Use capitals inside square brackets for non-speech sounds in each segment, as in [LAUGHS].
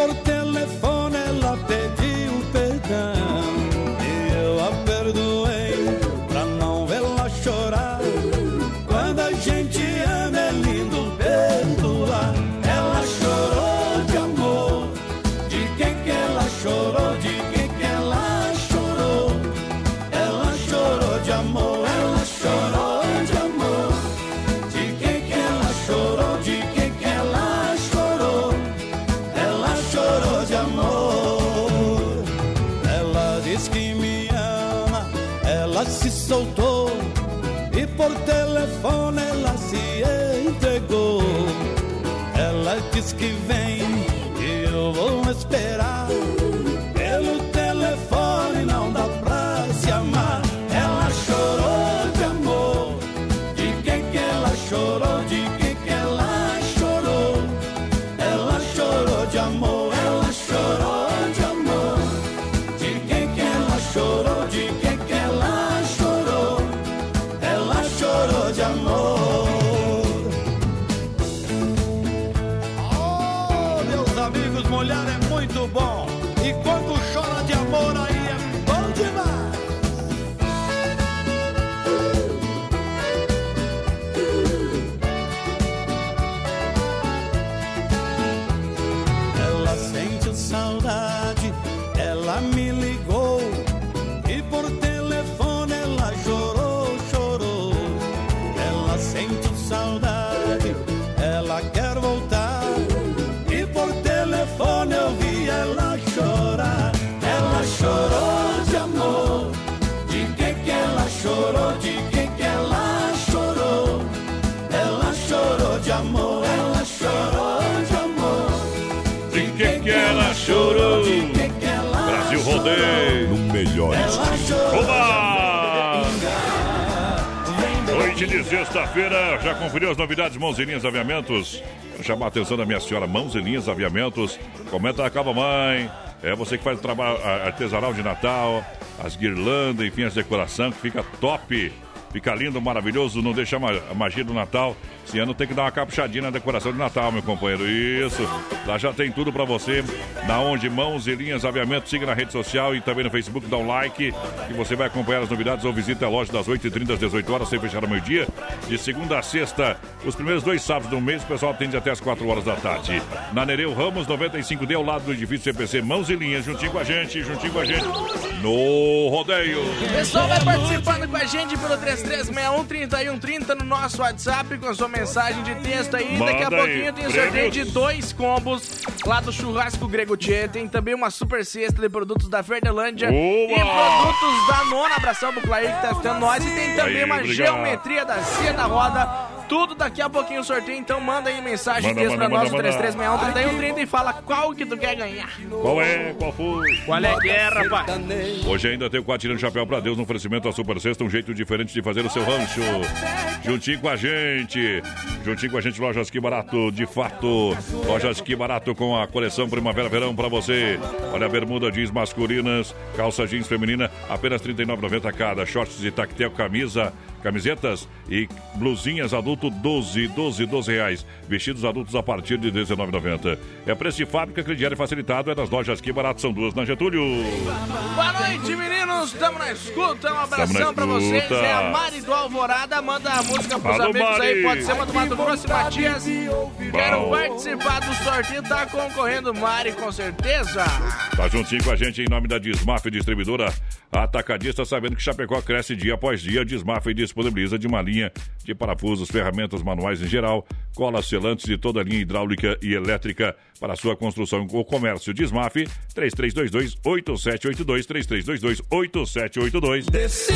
por telefone sexta-feira, já conferiu as novidades Mãos Linhas Aviamentos? Chamar a atenção da minha senhora, Mãos Linhas Aviamentos. Comenta a Calma Mãe. É você que faz o trabalho artesanal de Natal, as guirlandas, enfim, as decoração que fica top. Fica lindo, maravilhoso, não deixa a magia do Natal. Esse ano tem que dar uma capuchadinha na decoração de Natal, meu companheiro. Isso. Lá já tem tudo pra você. Na onde mãos e linhas aviamento. Siga na rede social e também no Facebook, dá um like. E você vai acompanhar as novidades ou visita a loja das 8h30 às 18 horas, sem fechar ao meio-dia. De segunda a sexta, os primeiros dois sábados do mês, o pessoal atende até as 4 horas da tarde. Na Nereu Ramos 95D, ao lado do edifício CPC, mãos e linhas, juntinho com a gente, juntinho com a gente. No rodeio. O pessoal vai participando com a gente pelo 3361-3130 no nosso WhatsApp com a sua de texto aí. Manda Daqui a aí, pouquinho tem sorteio de dois combos lá do Churrasco Grego Tchê. Tem também uma super cesta de produtos da Verdelândia e produtos da Nona. Abração pro Clair que tá assistindo nós. E tem também Aí, uma obrigado. geometria da Cia da Roda. Tudo daqui a pouquinho o sorteio, então manda aí mensagem Manda, texto manda, pra nós, manda, o manda. 3361-3130 e fala qual que tu quer ganhar. Qual é? Qual foi? Qual é que é, rapaz? Hoje ainda tem o quadro tirando chapéu pra Deus no oferecimento da Super Sexta, um jeito diferente de fazer o seu rancho. Juntinho com a gente, juntinho com a gente, Lojas Que Barato, de fato. Lojas Que Barato com a coleção Primavera-Verão pra você. Olha a bermuda jeans masculinas, calça jeans feminina, apenas R$ 39,90 cada. Shorts de tactel, camisa, camisetas e blusinhas adulto 12, 12, 12 reais. Vestidos adultos a partir de 19,90. É preço de fábrica, crediário facilitado, é das lojas Que Barato, são duas na Getúlio. Boa noite, meninos. Estamos na escuta. Um abração pra vocês. É a Mari do Alvorada. Manda a música pros Alô, amigos Mari. aí. Pode ser uma do Mato Grosso e Matias. Quero Bom. participar do sorteio. Tá concorrendo, Mari, com certeza. Tá juntinho com a gente em nome da Desmaf Distribuidora Atacadista, sabendo que Chapecó cresce dia após dia. Desmaf disponibiliza de uma linha de parafusos, ferramentas manuais em geral, colas selantes de toda a linha hidráulica e elétrica para sua construção ou comércio. Desmaf 3322-8782, 3322-8782.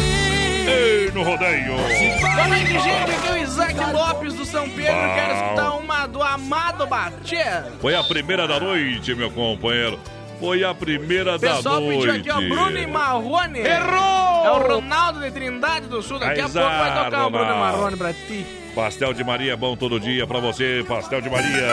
Ei, no rodeio! Boa noite, gente. Aqui é o Isaac Lopes do São Pedro. Bom. Quero escutar uma do Amado Batia. Foi a primeira da noite, meu companheiro. Foi a primeira O pessoal da noite. pediu aqui, ó, Bruno e Marrone. Errou! É o Ronaldo de Trindade do Sul. Daqui a pouco vai tocar o Bruno Ronaldo. Marrone pra ti. Pastel de Maria é bom todo dia pra você, Pastel de Maria.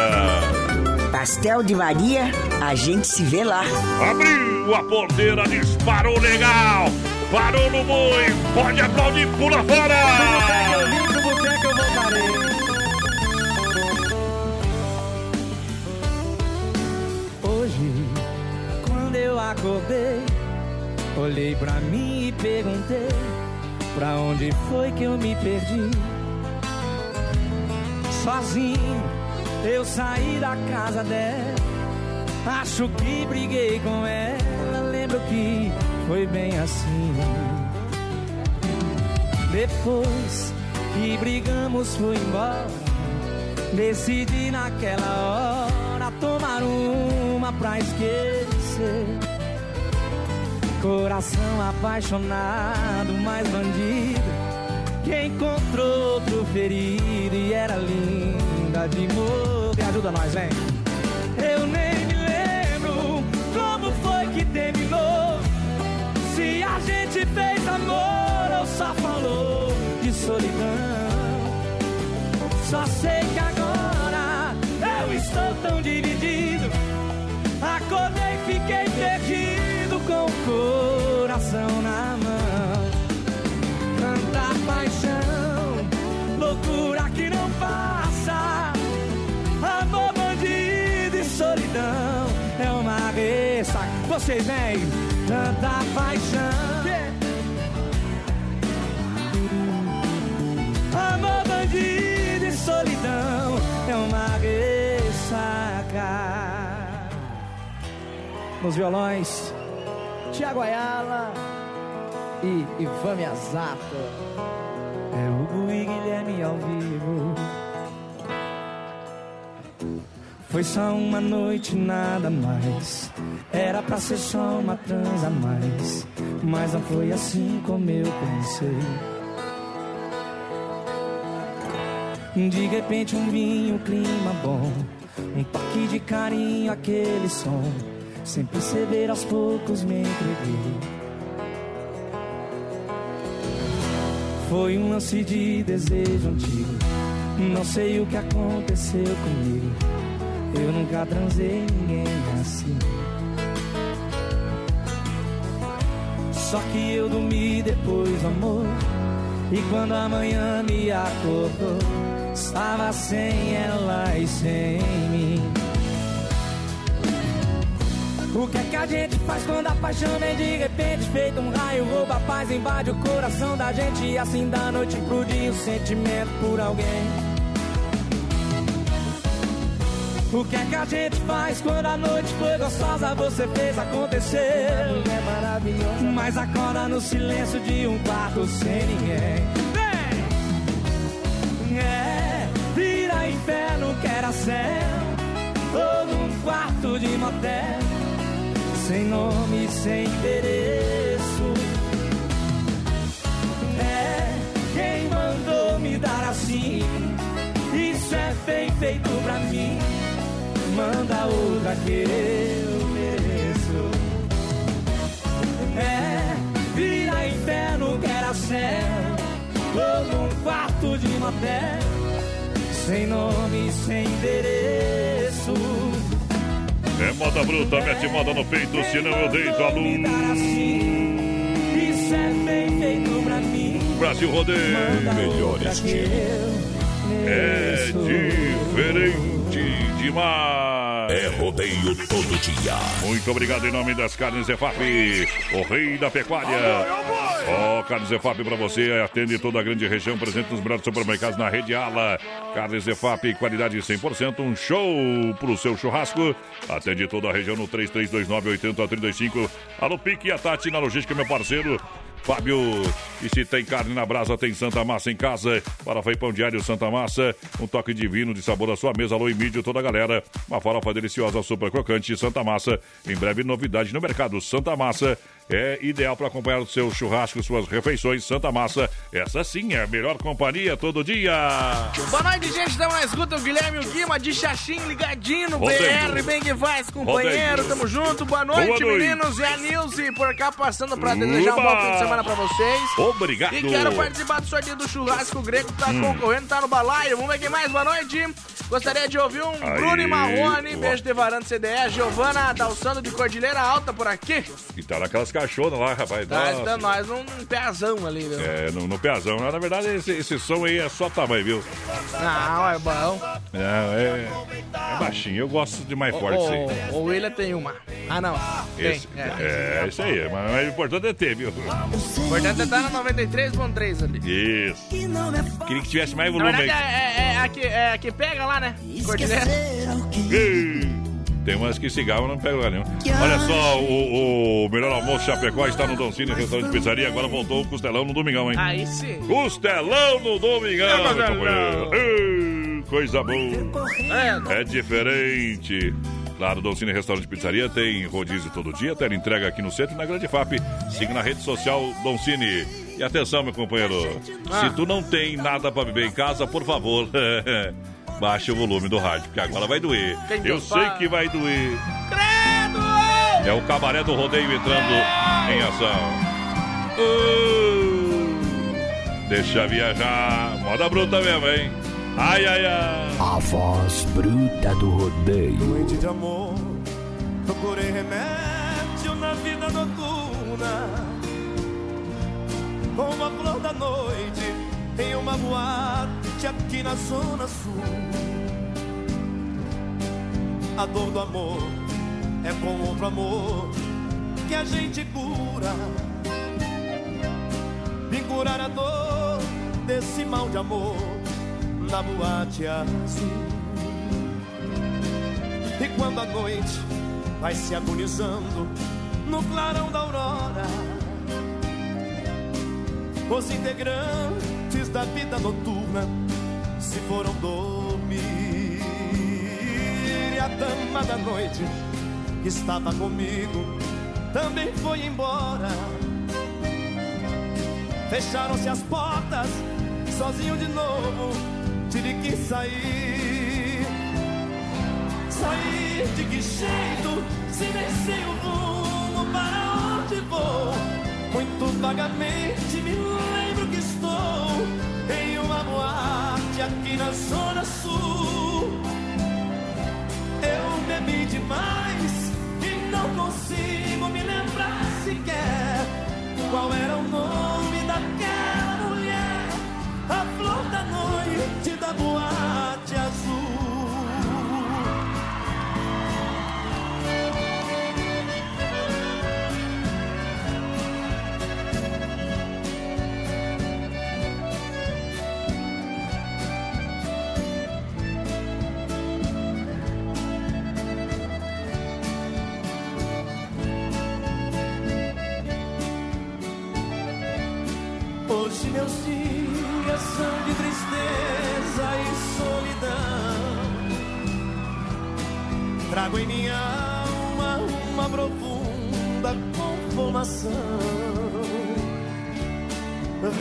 Pastel de Maria, a gente se vê lá. Abriu a porteira, disparou legal. Parou no boi, pode aplaudir, pula fora. Hoje acordei, olhei pra mim e perguntei: Pra onde foi que eu me perdi? Sozinho, eu saí da casa dela. Acho que briguei com ela. Lembro que foi bem assim. Depois que brigamos, fui embora. Decidi naquela hora tomar uma pra esquecer. Coração apaixonado, mais bandido. Que encontrou outro ferido e era linda de morrer. Ajuda nós, vem. Eu nem me lembro como foi que terminou. Se a gente fez amor ou só falou de solidão. Só sei que agora eu estou tão dividido. Fiquei loucura que não passa. Amor, bandido e solidão é uma ressaca. Vocês vêm, tanta paixão. Amor, bandido e solidão é uma ressaca. Nos violões, Tiago Ayala e Ivan Miyazato. E Guilherme ao vivo. Foi só uma noite, nada mais. Era pra ser só uma transa mais. Mas não foi assim como eu pensei. De repente um vinho, um clima bom Um toque de carinho, aquele som Sem perceber aos poucos me entreguei Foi um lance de desejo antigo. Não sei o que aconteceu comigo. Eu nunca transei ninguém assim. Só que eu dormi depois amor. E quando a manhã me acordou Estava sem ela e sem mim. O que é que a gente faz quando a paixão vem de repente? Feito um raio, rouba a paz, invade o coração da gente. E assim da noite pro dia o sentimento por alguém. O que é que a gente faz quando a noite foi gostosa? Você fez acontecer. É. Mas acorda no silêncio de um quarto sem ninguém. É, vira inferno que era céu Ou num quarto de motel Sem nome, sem endereço. É, quem mandou me dar assim. Isso é bem feito pra mim. Manda outra que eu mereço. É, vira inferno que era céu. Ou num quarto de motel Sem nome, sem endereço É moda bruta, mete moda no peito Senão eu deito a luz. Isso é bem feito pra mim. Brasil Rodeio Melhor estilo. É diferente demais. É rodeio todo dia. Muito obrigado em nome das carnes EFAP, o rei da pecuária. Ó, oh, Carnes EFAP para você, atende toda a grande região, presente nos melhores supermercados na rede Ala. Carnes EFAP, qualidade 100%, um show pro seu churrasco. Atende toda a região no 3329-8035. Alô, Pique e a Tati na logística, meu parceiro. Fábio, e se tem carne na brasa, tem Santa Massa em casa. Para Pão Diário Santa Massa, um toque divino de sabor à sua mesa. Alô, e mídia, toda a galera. Uma farofa deliciosa, super crocante, Santa Massa. Em breve, novidade no mercado. Santa Massa é ideal para acompanhar o seu churrasco, suas refeições. Santa Massa, essa sim é a melhor companhia todo dia. Boa noite, gente. Estamos na escuta. O Guilherme o Guima de Xaxim, ligadinho no BR. Bem que faz, companheiro. Tamo junto. Boa noite, Boa noite. meninos. E a Nilce por cá passando para desejar um bom fim de semana para vocês. Obrigado. E quero participar do sorteio do churrasco grego que tá Hum. concorrendo, tá no balaio. Vamos ver quem mais. Boa noite. Gostaria de ouvir um Aí. Bruno e Marrone. Beijo de Varanda CDE. Giovana Dalçando de Cordilheira Alta por aqui. E tá naquelas caixonas lá, rapaz. Tá Nossa. dando nós um pezão ali, viu? É, no, no peazão. Na verdade, esse, esse som aí é só tamanho, viu? Não, é bom. Não, é, é baixinho. Eu gosto de mais forte, sim. O, o William tem uma. Ah, não. Tem, Esse, é. é, isso aí. Mas, mas o importante é ter, viu? O importante é estar na 93.3 ali. Isso. Queria que tivesse mais Na volume verdade, aí. é, é, é, aqui, é aqui pega lá, né? Cordilheira. Tem umas que cigarro não pega lugar nenhum. Olha só, o, o melhor almoço Chapecó está no Don Cine, restaurante de pizzaria. Agora voltou o costelão no domingão, hein? Aí sim. Costelão no domingão, É, é, companheiro. Ei, Coisa boa. É, É diferente. Claro, Don Cine Restaurante Pizzaria tem rodízio todo dia, tela entrega aqui no centro e na Grande FAP. Siga na rede social Don Cine. E atenção, meu companheiro, Ah. se tu não tem nada pra beber em casa, por favor, [LAUGHS] baixe o volume do rádio, porque agora vai doer. Eu sei que vai doer. credo! É o cabaré do rodeio entrando em ação. Uh, deixa viajar. Moda bruta mesmo, hein? Ai, ai, ai. A voz bruta do rodeio. Noite de amor, procurei remédio na vida noturna. Como a flor da noite em uma boate aqui na zona sul. A dor do amor é com outro amor que a gente cura. Vim curar a dor desse mal de amor na boate azul. E quando a noite vai se agonizando no clarão da aurora, os integrantes da vida noturna se foram dormir. E a dama da noite que estava comigo também foi embora. Fecharam-se as portas, sozinho de novo, tive que sair. Sair de que jeito, se nem sei o rumo para onde vou. Muito vagamente me aqui na Zona Sul. Eu bebi demais e não consigo me lembrar sequer qual era o nome daquela mulher, a flor da noite da boate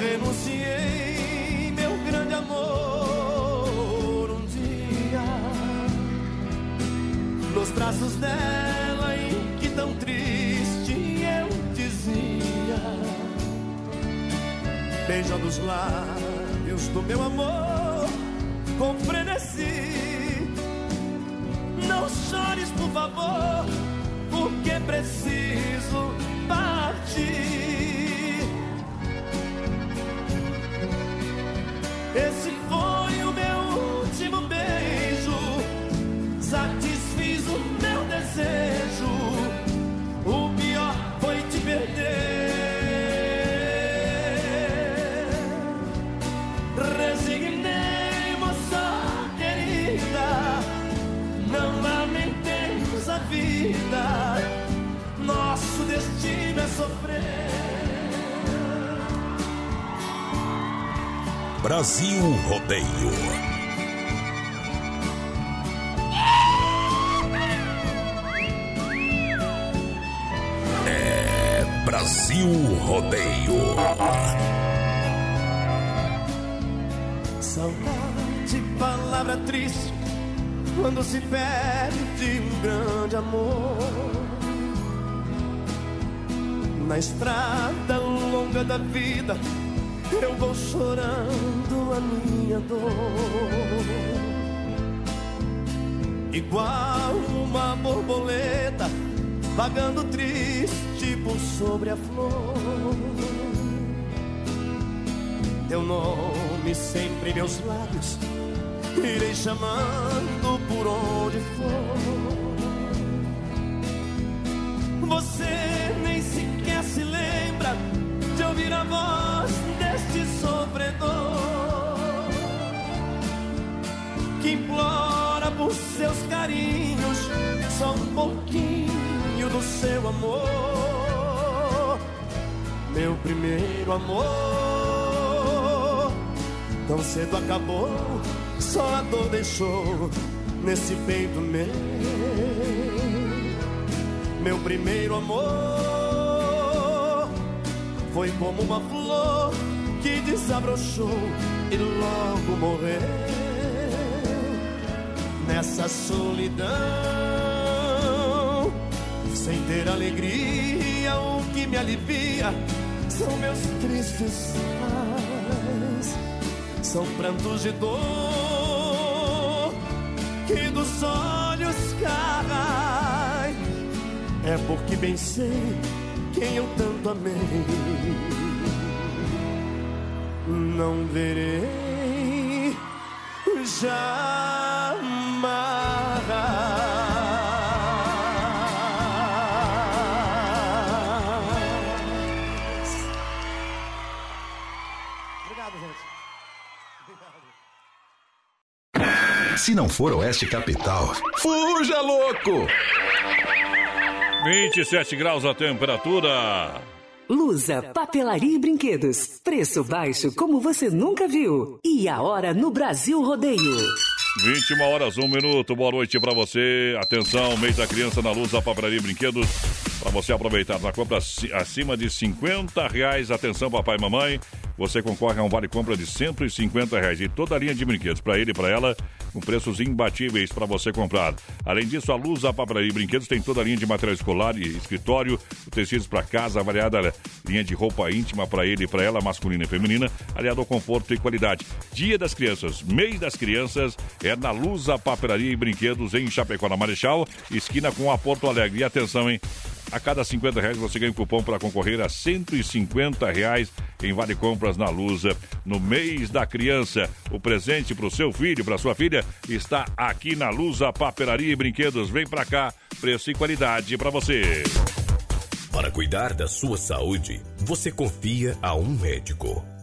Renunciei meu grande amor um dia nos braços dela em que tão triste eu dizia beijando os lábios do meu amor com frenesi. Não chores, por favor, porque preciso partir. Brasil Rodeio. É Brasil Rodeio. Saudade, palavra triste, quando se perde um grande amor. Na estrada longa da vida, eu vou chorando a minha dor. Igual uma borboleta, vagando triste por sobre a flor teu nome sempre em meus lábios, irei chamando por onde for. Os seus carinhos, só um pouquinho do seu amor. Meu primeiro amor, tão cedo acabou, só a dor deixou nesse peito meu. Meu primeiro amor foi como uma flor que desabrochou e logo morreu nessa solidão, sem ter alegria. O que me alivia são meus tristes pais, são prantos de dor que dos olhos caem. É porque bem sei quem eu tanto amei. Não verei jamais. Se não for Oeste Capital, fuja louco! 27 graus a temperatura. Lusa, papelaria e brinquedos. Preço baixo como você nunca viu. E a hora no Brasil Rodeio. 21 horas, 1 minuto. Boa noite pra você. Atenção, mês da criança na luz da papelaria e brinquedos. Pra você aproveitar na compra aci- acima de 50 reais. Atenção, papai e mamãe. Você concorre a um vale compra de 150 reais e toda a linha de brinquedos para ele e para ela, com preços imbatíveis para você comprar. Além disso, a Luz da Papelaria e Brinquedos tem toda a linha de material escolar e escritório, tecidos para casa, a variada linha de roupa íntima para ele e para ela, masculina e feminina, aliado ao conforto e qualidade. Dia das Crianças, mês das crianças, é na Luz da Papelaria e Brinquedos em Chapecó, na Marechal, esquina com a Porto Alegre. E atenção, hein? A cada 50 reais você ganha um cupom para concorrer a 150 reais em Vale Compras na Lusa. No mês da criança, o presente para o seu filho, para sua filha, está aqui na Lusa Papelaria e Brinquedos. Vem para cá, preço e qualidade para você. Para cuidar da sua saúde, você confia a um médico.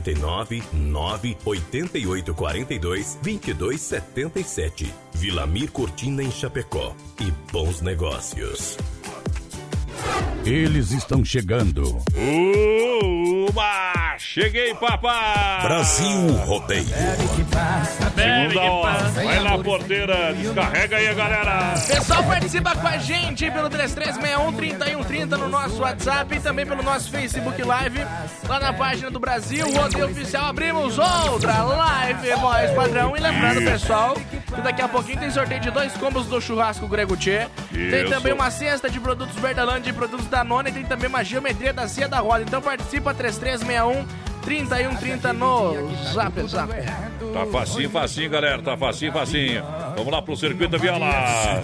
49 9 88 42 22 77. Vilamir Cortina em Chapecó. E bons negócios. Eles estão chegando. Uba! Cheguei, papai! Brasil Rodeio. Segunda hora. Vai na porteira, descarrega aí, galera. Pessoal, participa com a gente pelo 3361-3130 no nosso WhatsApp e também pelo nosso Facebook Live. Lá na página do Brasil, o Rodeio Oficial, abrimos outra live, voz padrão. E lembrando, pessoal, que daqui a pouquinho tem sorteio de dois combos do churrasco Grego Tchê. Tem também uma cesta de produtos Verdelândia e produtos da Nona e tem também uma geometria da Cia da Roda. Então participa 3361 3130 no Zap Zap. Tá facinho, facinho, galera. Tá facinho, facinho. Vamos lá pro circuito da viola.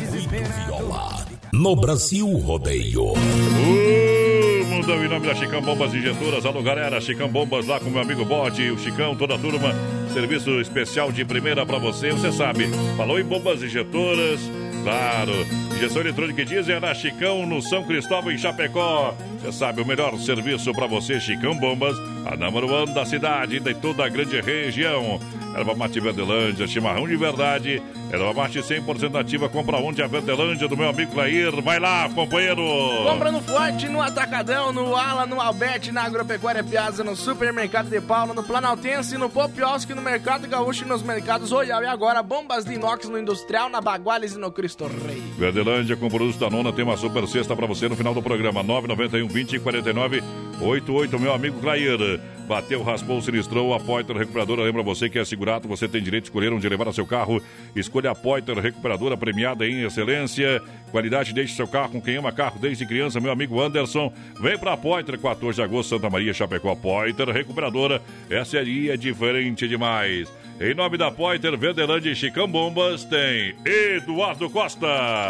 Viola. No Brasil Rodeio. Uh, mundão em nome da Chicão Bombas Injetoras. Alô, galera. Chicão Bombas lá com meu amigo Bode, o Chicão, toda a turma. Serviço especial de primeira pra você. Você sabe, falou em bombas injetoras. Claro, injeção eletrônica e diesel na Chicão, no São Cristóvão, em Chapecó. Você sabe, o melhor serviço pra você, Chicão Bombas, a número one da cidade e de toda a grande região. Erva mate Verdelândia, chimarrão de verdade. Erva mate 100% ativa, compra onde a Verdelândia do meu amigo Clair. Vai lá, companheiro! Compra no Forte, no Atacadão, no Ala, no Alberti, na Agropecuária Piazza, no Supermercado de Paula, no Planaltense, no Popiosque, no Mercado Gaúcho e nos mercados Royal. E agora, bombas de inox no Industrial, na Baguales e no Cristo Rei. Verdelândia com produtos da nona tem uma super cesta pra você no final do programa. 991 20 49 88, meu amigo Clair. Bateu, raspou, sinistrou, a Poiter Recuperadora. Lembra você que é segurado, você tem direito de escolher onde levar o seu carro. Escolha a Poiter Recuperadora, premiada em excelência. Qualidade, deixe seu carro com quem ama carro desde criança, meu amigo Anderson. Vem pra Poiter, 14 de agosto, Santa Maria, Chapecó. Poiter Recuperadora, essa aí é diferente demais. Em nome da Pointer, Verdelândia e Chicão Bombas, tem Eduardo Costa.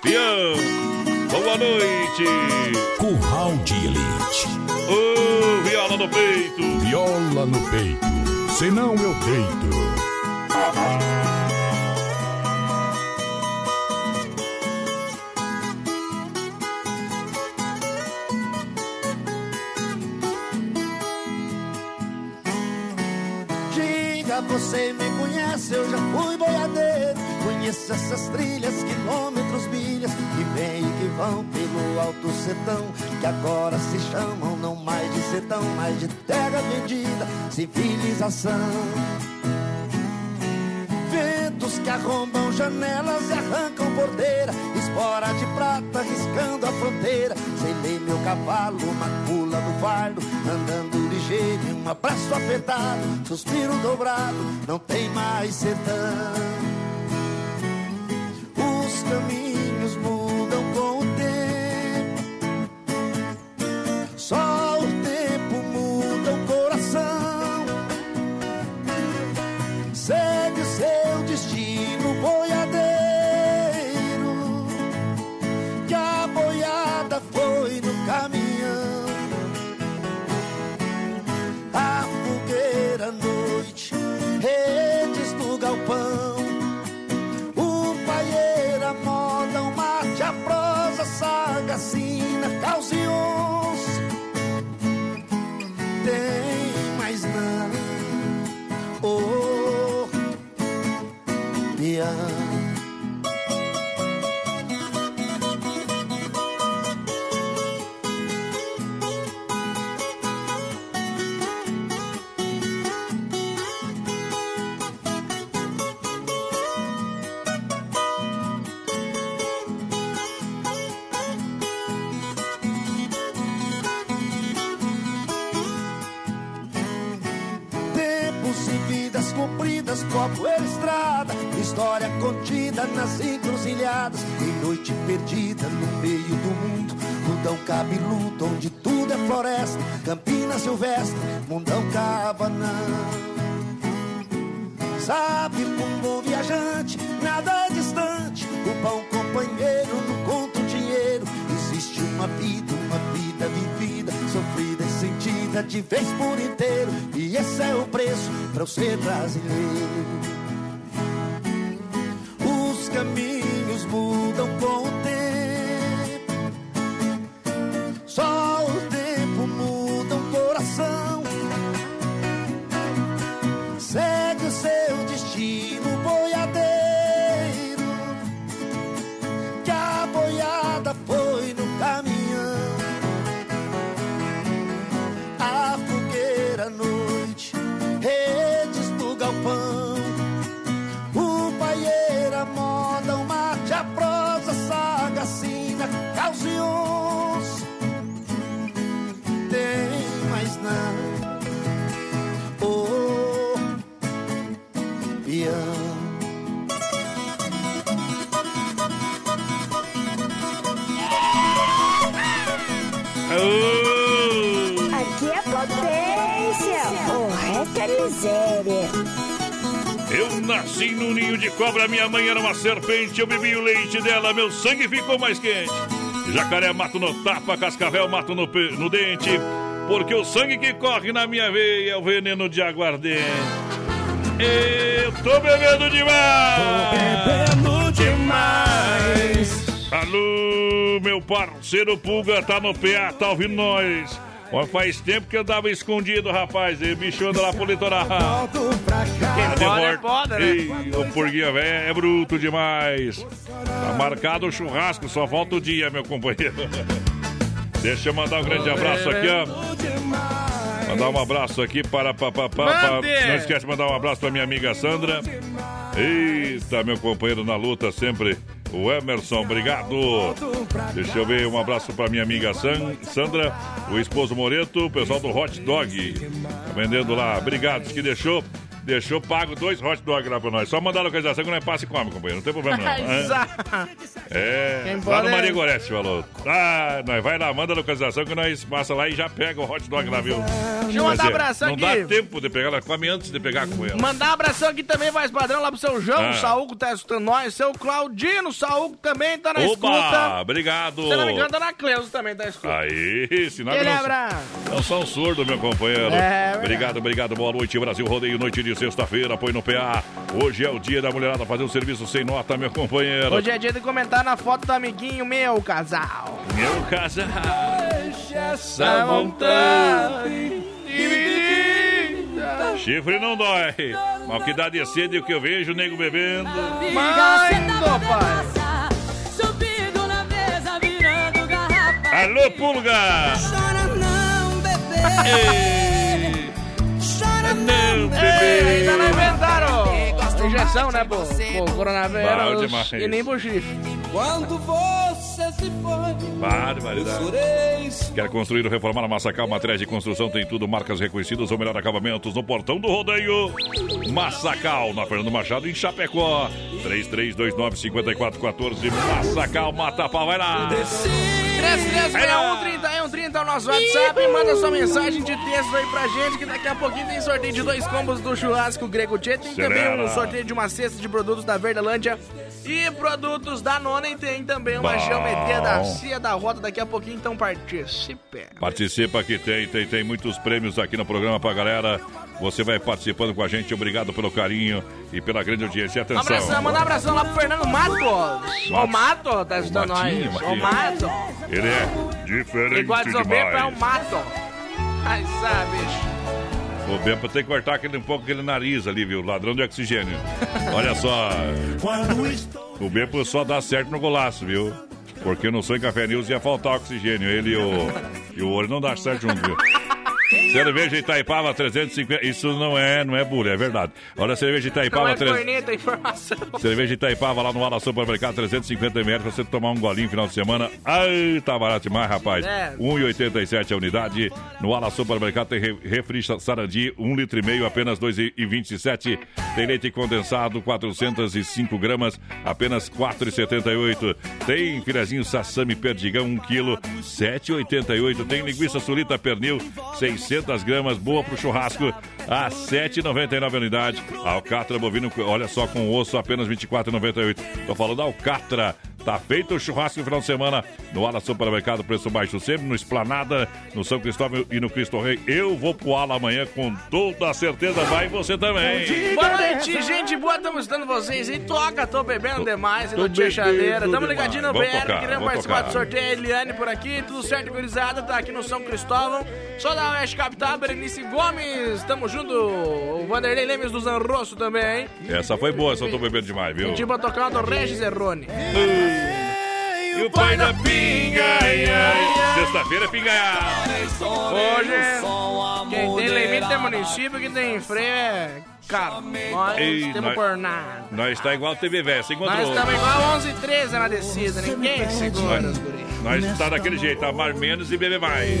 Pião, boa noite. Curral de Elite. Ô, viola no peito. Viola no peito, senão eu deito. Diga, você me conhece, eu já fui boiadeiro. Essas trilhas, quilômetros, milhas, que vêm e que vão pelo alto sertão, que agora se chamam não mais de sertão, mas de terra vendida, civilização. Ventos que arrombam janelas e arrancam porteira, espora de prata riscando a fronteira. Sei ler meu cavalo, uma pula no fardo, andando ligeiro, um abraço apertado, suspiro dobrado, não tem mais sertão. Os caminhos vidas cumpridas, poeira estrada, história contida nas encruzilhadas, em noite perdida no meio do mundo, mundão cabeludo onde tudo é floresta, campina silvestre, mundão cabanão. Sabe, um bom viajante, nada distante, o bom companheiro não conta o dinheiro, existe uma vida, sentida de vez por inteiro, e esse é o preço para eu ser brasileiro. Miséria. Eu nasci no ninho de cobra, minha mãe era uma serpente, eu bebi o leite dela, meu sangue ficou mais quente. Jacaré mato no tapa, cascavel mato no, no dente, porque o sangue que corre na minha veia é o veneno de aguardente. Eu tô bebendo demais! Bebendo demais. Alô, meu parceiro Pulga, tá no PA, tá ouvindo nós. Ó, faz tempo que eu tava escondido, rapaz. E bicho anda lá pro litoral. Volto pra cá. Quem de pode, é pode, né? Ei, o porguinha velho é bruto demais. Tá marcado o churrasco, só falta o dia, meu companheiro. [LAUGHS] Deixa eu mandar um grande abraço aqui, ó. Mandar um abraço aqui para. para Mande! não esquece de mandar um abraço para minha amiga Sandra. Eita, meu companheiro na luta sempre. O Emerson, obrigado. Deixa eu ver, um abraço para minha amiga San- Sandra, o esposo Moreto, o pessoal do Hot Dog. Tá vendendo lá. Obrigado, que deixou. Deixou pago dois hot dogs lá pra nós. Só mandar a localização que nós passa e come, companheiro. Não tem problema não. [LAUGHS] É, Quem lá no é- Maria Gorete falou. Ah, nós vai lá, manda a localização que nós passa lá e já pega o hot dog lá, viu? Deixa eu mandar dizer, abração Não aqui. dá tempo de pegar, ela come antes de pegar, companheiro. Mandar um abração aqui também, mais padrão, lá pro seu João Ah. Saúco, tá escutando nós. Seu Claudino Saúco também tá na Oba, escuta. obrigado. Se não me engano, tá na Cleusa também, tá escutando. Aí, sinal que Aquele não, abraço. não são surdos, meu companheiro. É, verdade. obrigado, obrigado. Boa noite, Brasil Rodeio. Noite de sexta-feira, põe no PA. Hoje é o dia da mulherada fazer um serviço sem nota, meu companheiro. Hoje é dia de comentar na foto do amiguinho meu, casal. Meu casal. Essa vontade dividida. Chifre não dói. Mas o que dá de sede o que eu vejo, o nego bebendo. Mãe pai. Subindo na mesa, virando garrafa. Alô, pulga! Chora não, bebê. Chora não, Ei, ainda não inventaram injeção, né, pro Bom coronavírus e nem pro chifre. Quando você se foi, Barbaridade. Quer construir ou reformar a Massacal Materiais de Construção? Tem tudo, marcas reconhecidas ou melhor acabamentos no portão do rodeio. Massacal, na Fernando Machado, em Chapecó. 3329-5414. Massacal, mata pau, vai lá. 3361 é o nosso WhatsApp. Manda sua mensagem de texto aí pra gente, que daqui a pouquinho tem sorteio de dois combos do churrasco Grego Tchê. Tem também um sorteio de uma cesta de produtos da Verdelândia e produtos da Nona. E tem também uma Bom. geometria da Cia da Rota daqui a pouquinho, então participe. Participa que tem, tem, tem muitos prêmios aqui no programa pra galera. Você vai participando com a gente. Obrigado pelo carinho e pela grande audiência. Um Atenção. abração, manda um abração lá pro Fernando Matos. Ô Mato, tá escutando nós. Matinho. Mato. Ele é diferente Igual de Zobeco é o demais. Mato. Ai, sabe, bicho. O Bempo tem que cortar aquele, um pouco aquele nariz ali, viu? Ladrão de oxigênio. Olha só. O Bempo só dá certo no golaço, viu? Porque no Sonho Café News ia faltar oxigênio. Ele e o, e o olho não dá certo junto, viu? Cerveja Itaipava 350. Isso não é, não é bullying, é verdade. Olha, cerveja Não Itaipava é 300. corneta, é informação. Cerveja Itaipava lá no Ala Supermercado 350ml pra você tomar um golinho no final de semana. Ai, tá barato demais, rapaz. É. 1,87 a unidade. No Ala Supermercado tem re- refri Sarandi, 1 litro e meio, apenas 2,27. Tem leite condensado, 405 gramas, apenas 4,78. Tem filezinho Sassami Perdigão, 1 quilo, 7,88. Tem linguiça sulita pernil, 600 gramas, boa pro churrasco, a 7,99 a unidade. Alcatra bovino, olha só, com osso, apenas 24,98. Tô falando da Alcatra. Tá feito o churrasco no final de semana no Ala Supermercado, preço baixo sempre, no Esplanada, no São Cristóvão e no Cristo Rei. Eu vou pro Ala amanhã com toda a certeza, vai você também. Boa noite, gente boa, estamos escutando vocês aí. Toca, tô bebendo demais, e tô Tia Chaneira. Tamo ligadinho no BR, queremos participar tocar. do sorteio. Eliane por aqui, tudo certo, gurizada. Tá aqui no São Cristóvão. Só da Oeste Capital, Berenice Gomes, tamo junto. O Vanderlei Lemes do Zanrosso também. Essa foi boa, só tô bebendo demais, viu? Pediu pra tocar uma do Regis Errone. E o pai da pinga, ai, ai. Sexta-feira é pingaiá. Hoje, quem tem limite é município, quem tem freio é caro. Nós Ei, temos nós- por nada. Nós está igual TV velho, você encontrou. Nós estamos igual 11 e 13 na descida, ninguém segura os guri. Nós está daquele jeito, amar menos e beber mais.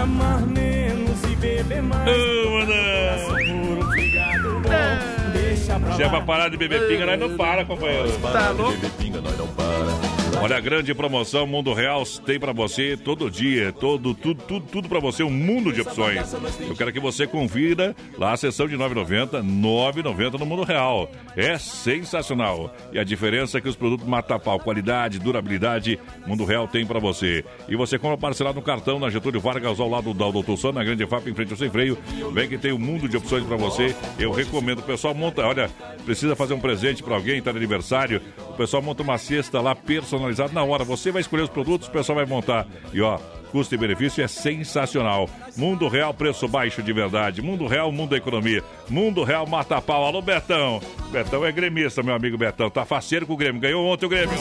Amar menos e beber mais. Ô, mano. Se lá. pra parar de beber pinga, nós não para, companheiro. Tá louco? Olha, a grande promoção Mundo Real tem pra você todo dia, todo, tudo, tudo, tudo pra você, um mundo de opções. Eu quero que você confira lá a sessão de 9,90, 9,90 no Mundo Real. É sensacional. E a diferença é que os produtos mata pau, qualidade, durabilidade, Mundo Real tem pra você. E você compra parcelado no cartão na Getúlio Vargas ao lado da Doutor Sam, na Grande FAP, em frente ao Sem Freio. Vem que tem um mundo de opções pra você. Eu recomendo. O pessoal monta, olha, precisa fazer um presente pra alguém, tá de aniversário. O pessoal monta uma cesta lá personalizada na hora. Você vai escolher os produtos, o pessoal vai montar. E ó, custo e benefício é sensacional. Mundo Real, preço baixo de verdade. Mundo Real, mundo da economia. Mundo Real, mata pau. Alô, Betão. Betão é gremista, meu amigo Betão. Tá faceiro com o Grêmio. Ganhou ontem o Grêmio.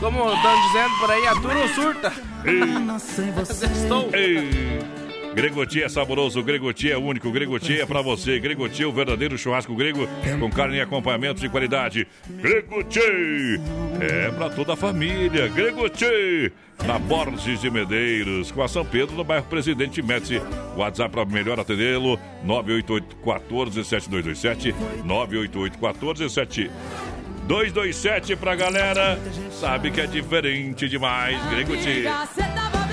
Como estão dizendo por aí, a turma surta. [LAUGHS] Estou. Ei. Gregoti é saboroso, Gregoti é único, Gregoti é pra você. Gregoti, o verdadeiro churrasco grego com carne e acompanhamento de qualidade. Gregoti é pra toda a família. Gregoti na Borges de Medeiros, com a São Pedro, no bairro Presidente Médici. WhatsApp para melhor atendê-lo, 988-14-7227, 988-14-7227 pra galera. Sabe que é diferente demais, Gregoti.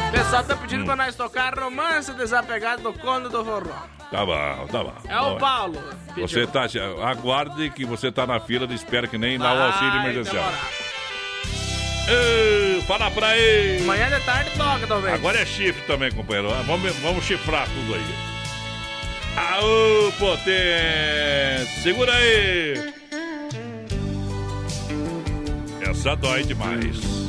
O pessoal tá pedindo pra nós tocar Romance Desapegado do Conde do Forró. Tá bom, tá bom. É o Paulo. pediu. Você tá, aguarde que você tá na fila de espera que nem lá o auxílio emergencial. Ei, fala pra ele! Amanhã de tarde toca também. Agora é chifre também, companheiro. Ah, Vamos, vamos chifrar tudo aí. Aô, potência! Segura aí! Essa dói demais.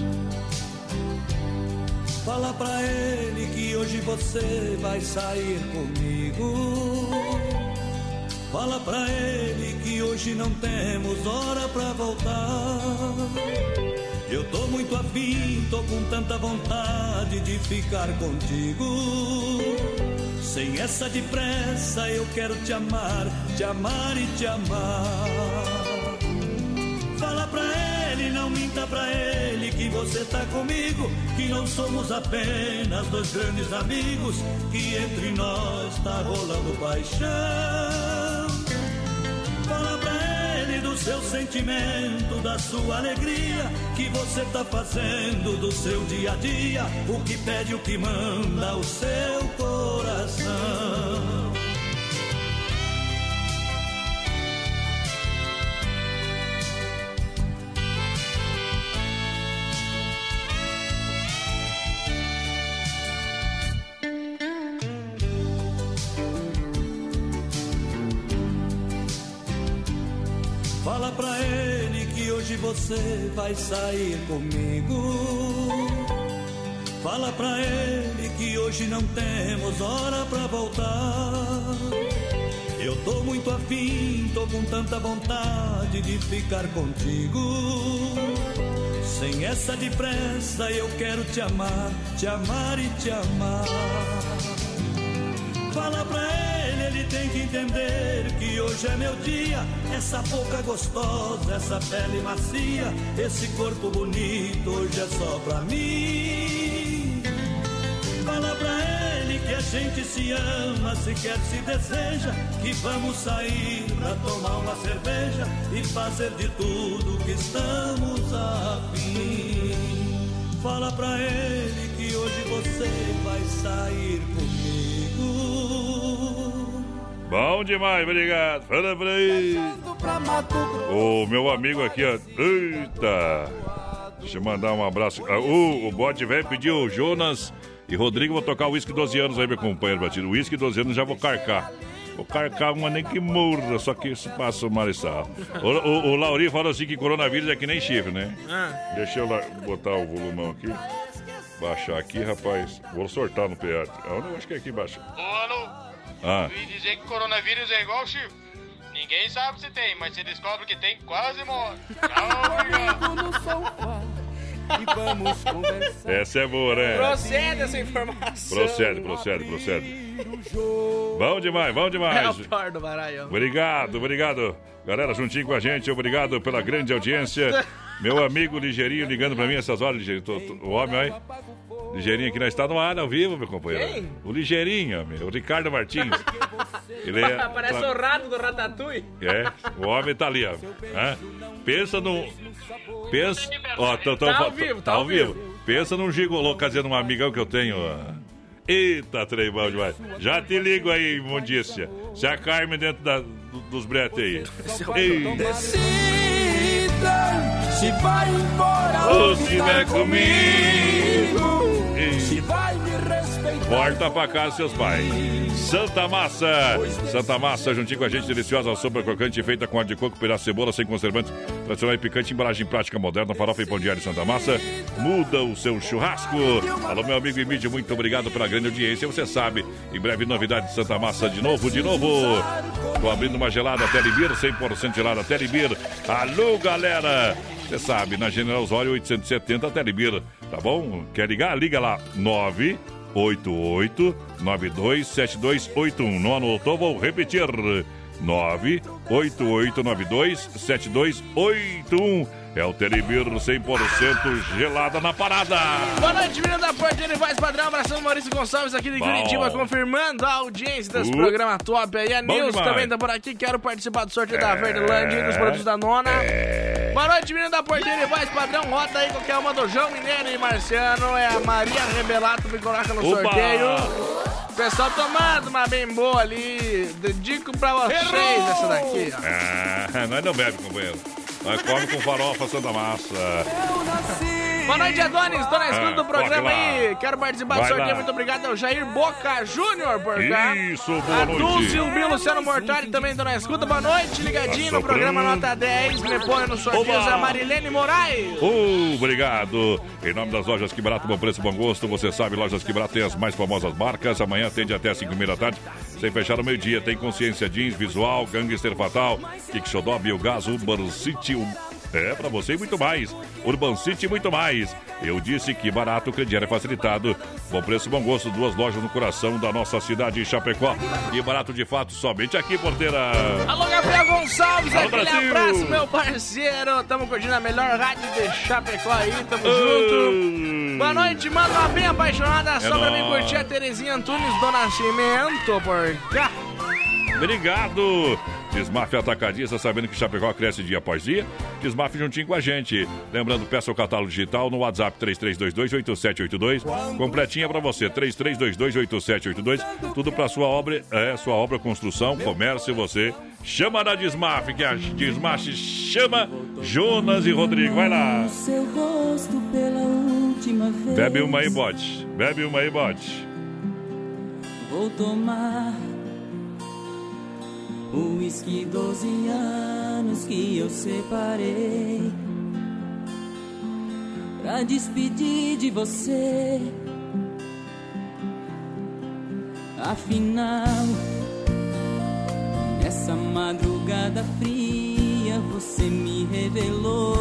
Fala pra ele que hoje você vai sair comigo. Fala pra ele que hoje não temos hora pra voltar. Eu tô muito afim, tô com tanta vontade de ficar contigo. Sem essa depressa, eu quero te amar, te amar e te amar. Fala pra ele, não minta pra ele que você tá comigo, que não somos apenas dois grandes amigos, que entre nós tá rolando paixão. Fala pra ele do seu sentimento, da sua alegria, que você tá fazendo do seu dia a dia, o que pede, o que manda o seu coração. Você vai sair comigo. Fala pra ele que hoje não temos hora pra voltar. Eu tô muito afim, tô com tanta vontade de ficar contigo. Sem essa depressa, eu quero te amar, te amar e te amar. Fala pra ele, tem que entender que hoje é meu dia. Essa boca gostosa, essa pele macia, esse corpo bonito, hoje é só pra mim. Fala pra ele que a gente se ama, se quer, se deseja. Que vamos sair pra tomar uma cerveja e fazer de tudo que estamos afim. Fala pra ele que hoje você vai sair comigo. Bom demais, obrigado. Fala pra aí. O meu amigo aqui, ó. Eita! Deixa eu mandar um abraço. Ah, o, o bode velho pediu o Jonas e Rodrigo. Vou tocar o uísque 12 anos aí, meu companheiro batido. O uísque 12 anos já vou carcar. Vou carcar uma nem que morra, só que isso passa o marechal. O, o, o Lauri falou assim que coronavírus é que nem chifre, né? Ah, Deixa eu lá botar o volumão aqui. Baixar aqui, rapaz. Vou sortar no PA. Eu acho que é aqui embaixo. Mano, Ah, ouvi dizer que coronavírus é igual chifre. Ninguém sabe se tem, mas se descobre que tem, quase morre. [LAUGHS] Tchau, obrigado. E vamos conversar. essa é boa, né? procede essa informação. Procede, procede, procede. Bom demais, bom É demais. o pior do baralho. Obrigado, obrigado. Galera, juntinho com a gente, obrigado pela grande audiência. Meu amigo Ligeirinho ligando pra mim essas horas, Ligeirinho. Tô- tô- o homem aí. Ligeirinho aqui, nós está no ar ao vivo, meu companheiro. Quem? O Ligeirinho, meu, o Ricardo Martins. Ele é. [LAUGHS] Parece o rato do Ratatouille. É, o homem tá ali, ó. Hã? Pensa num. Pensa. Ó, tô, tô, Tá ao vivo, tá ao vivo. Pensa num gigolô casando um amigão que eu tenho. Eita, trem bom demais. Já te ligo aí, imundícia. Se a Carmen dentro da- do- dos bretes aí. Decida se vai embora Ou se vai comigo. Se vai me respeitar. Volta pra casa, seus pais. Santa Massa. Santa Massa, juntinho com a gente, deliciosa sopa crocante feita com ar de coco, pedaço de cebola, sem conservantes, tradicional e picante, embalagem prática moderna, farofa e pão diário Santa Massa. Muda o seu churrasco. Alô, meu amigo Emílio, muito obrigado pela grande audiência. Você sabe, em breve novidade de Santa Massa de novo, de novo. Tô abrindo uma gelada Telebir, 100% gelada Telebir. Alô, galera. Você sabe, na General Osório 870 Telebir, tá bom? Quer ligar? Liga lá, 9 988927281. Não anotou? Vou repetir. 988927281. É o Telebir 100% gelada na parada. Boa noite, menino da Porteira e Voz Padrão. Abração Maurício Gonçalves aqui de Bom. Curitiba, confirmando a audiência desse Uh. programa top aí. A Bom Nilson demais. também tá por aqui. Quero participar do sorteio da Verdelândia e dos produtos da nona. Boa noite, menino da Porteira e Voz Padrão. Roda aí qualquer uma do João Mineiro e Marciano. É a Maria Rebelato me coloca no Opa! sorteio. O pessoal tomando uma bem boa ali. Dedico pra vocês essa daqui, ó. Ah, nós não bebe, companheiro. Nós come com farofa Santa Massa. Boa noite, Adonis. Tô na escuta Ah, do programa aí. Quero participar do sorteio. lá. Muito obrigado. É o Jair Boca Júnior por cá. Isso, boa a noite. Dulce, o Bill, Luciano Mortari também tô na escuta. Boa noite, ligadinho Tá no programa. Nota 10. Me põe no sorteio Oba. a Marilene Moraes. Uh, obrigado. Em nome das lojas Que Barato, bom preço, bom gosto. Você sabe, lojas Que Barato tem as mais famosas marcas. Amanhã atende até as 5 da tarde. Sem fechar ao meio-dia. Tem Consciência Jeans, Visual, Gangster Fatal, Kick Xodó, Biogás, Urban City. Um- É, pra você e muito mais. Urban City muito mais. Eu disse que barato, o crediário é facilitado. Bom preço, bom gosto. Duas lojas no coração da nossa cidade, Chapecó. E barato de fato, somente aqui, porteira. Alô, Gabriel Gonçalves. Alô, aquele Brasil. abraço, meu parceiro. Tamo curtindo a melhor rádio de Chapecó aí. Tamo Uh. junto. Boa noite, mano. Uma bem apaixonada. É Só pra mim nóis. curtir a Terezinha Antunes do Nascimento por cá. Obrigado! Desmaf Atacadista, sabendo que Chapecó cresce dia após dia. Desmaf juntinho com a gente. Lembrando, peça o catálogo digital no WhatsApp 3322-8782. Completinha pra você, 3322-8782. Tudo pra sua obra, é, sua obra, construção, comércio, você. Chama na Desmaf, que a Desmaf chama Jonas e Rodrigo. Vai lá! Bebe uma aí, bote. Bebe uma aí, bote. Vou tomar uísque 12 anos que eu separei pra despedir de você. Afinal, nessa madrugada fria você me revelou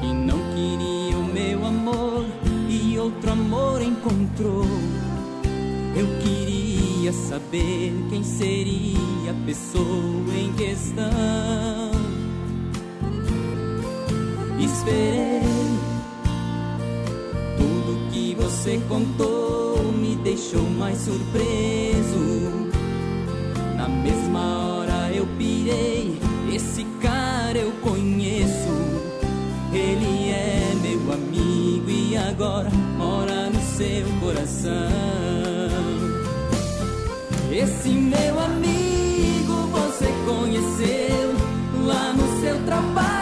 que não queria o meu amor e outro amor encontrou. Eu queria saber quem seria a pessoa em questão. Esperei tudo que você contou me deixou mais surpreso. Na mesma hora eu pirei, esse cara eu conheço. Ele é meu amigo e agora mora no seu coração. Esse meu amigo você conheceu lá no seu trabalho,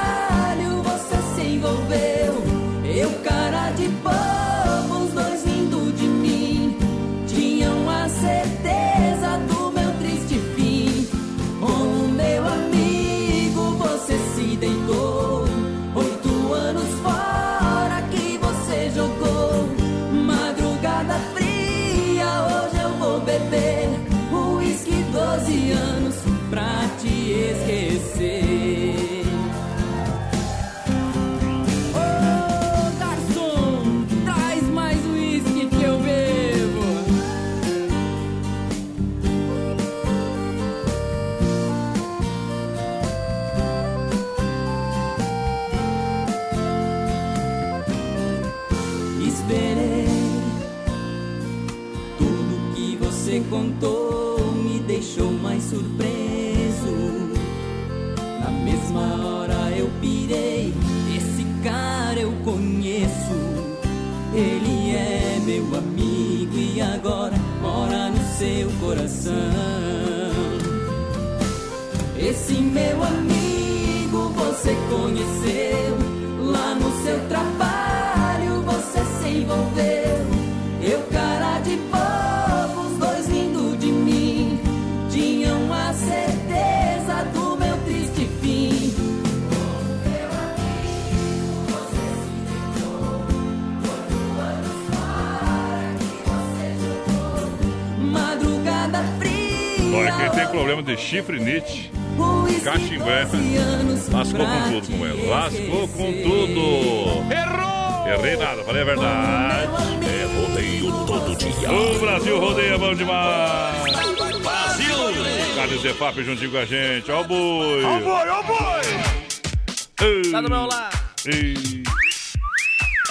Zefap juntinho com a gente. Ó o boi. Ó o boi, ó o boi. Tá do meu lado. Ei.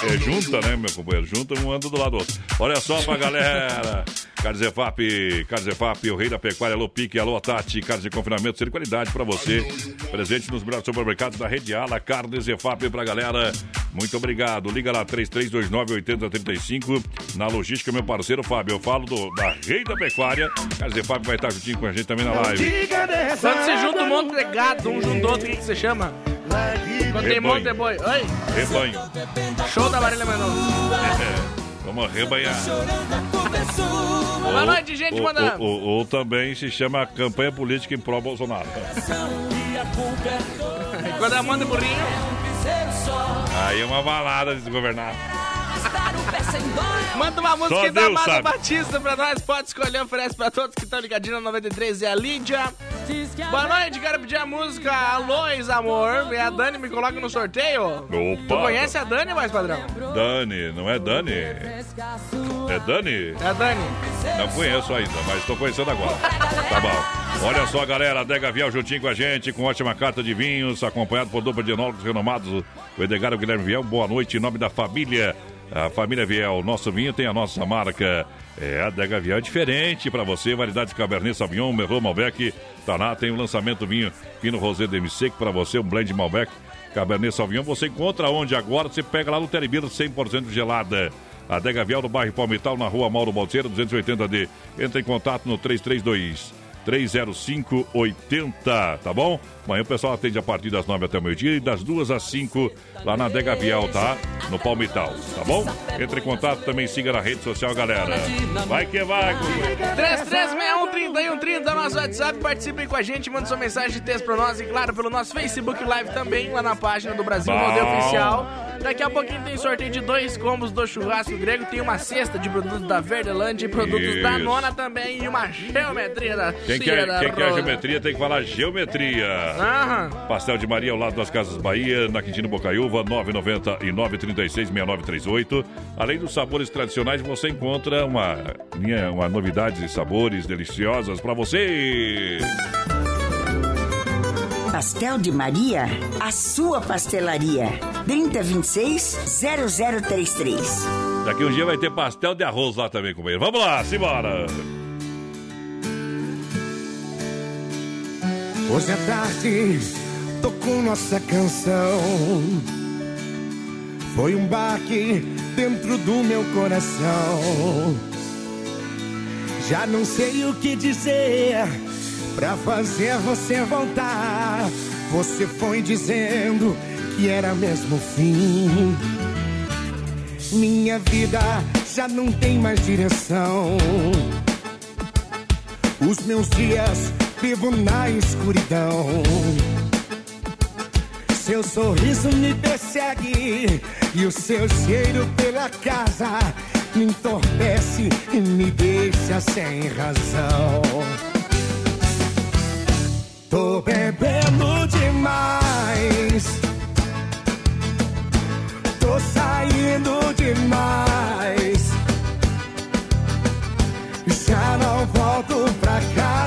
É junta, né, meu companheiro? Junta, um anda do lado do outro. Olha só pra galera. Carlos Efap, Carlos Efap, o rei da pecuária, alô Pique, alô Tati, carnes de confinamento, de qualidade pra você. Presente nos melhores supermercados da Rede Ala, Carnes Efap pra galera. Muito obrigado. Liga lá, 3329-8035. Na logística, meu parceiro Fábio. Eu falo do, da rei da pecuária. Carlos Efap vai estar juntinho com a gente também na live. Quando você junta um monte de gado, um junto do outro, o que, que você chama? Quando tem monte de boi. Oi? Rebanho. Show da Marília Mendonça. É, [LAUGHS] vamos rebanhar. Boa noite, gente, ou, mandando. ou, ou- ou também se chama campanha política em pró-Bolsonaro. [LAUGHS] Quando é manda burrinho. Aí é uma balada desgovernada. Manda uma música Só da Deus Amada sabe. Batista pra nós. Pode escolher, oferece pra todos que estão ligadinhos na 93. É a Lídia. Boa noite, quero pedir a música Alôs, amor. E a Dani me coloca no sorteio. Tu Opa! conhece a Dani, mais padrão? Dani, não é Dani? É Dani? É Dani. Não conheço ainda, mas estou conhecendo agora. Tá bom. Olha só, galera, Dega Viel juntinho com a gente, com ótima carta de vinhos, acompanhado por dupla de enólogos renomados, o Edgar e o Guilherme Viel. Boa noite, em nome da família. A família Viel, nosso vinho tem a nossa marca. É, a Dega Viel é diferente para você. Variedade de Cabernet Sauvignon, Merlot Malbec, Taná, tem o lançamento do vinho Pino Rosé de MC para você, um blend Malbec, Cabernet Sauvignon. Você encontra onde agora? Você pega lá no Telebira 100% gelada. A Dega Viel do bairro Palmital, na rua Mauro Balseiro, 280D. Entra em contato no 332 30580, tá bom? Amanhã o pessoal atende a partir das 9 até o meio-dia e das 2 às 5 lá na Dega Viel, tá? No Palmital, tá bom? Entre em contato também, siga na rede social, galera. Vai que vai, companheiro. 3361-3130, nosso WhatsApp. Participem com a gente, manda sua mensagem de texto pra nós e, claro, pelo nosso Facebook Live também, lá na página do Brasil. Rodeio Oficial. Daqui a pouquinho tem sorteio de dois combos do churrasco grego. Tem uma cesta de produtos da Verdelândia e produtos da Isso. Nona também. E uma geometria da Quem quer, da quem quer geometria tem que falar geometria. Aham. Pastel de Maria ao lado das Casas Bahia, na Quintino Bocaiúva, 999 36 6938. Além dos sabores tradicionais, você encontra uma linha, uma novidades de sabores deliciosas para você. Pastel de Maria, a sua pastelaria. 3026-0033. Daqui um dia vai ter pastel de arroz lá também, companheiro. Vamos lá, simbora. Hoje à tarde tocou nossa canção. Foi um baque dentro do meu coração. Já não sei o que dizer pra fazer você voltar. Você foi dizendo que era mesmo o fim. Minha vida já não tem mais direção. Os meus dias vivo na escuridão. Seu sorriso me persegue e o seu cheiro pela casa me entorpece e me deixa sem razão. Tô bebendo demais. Tô saindo demais. Já não volto pra casa.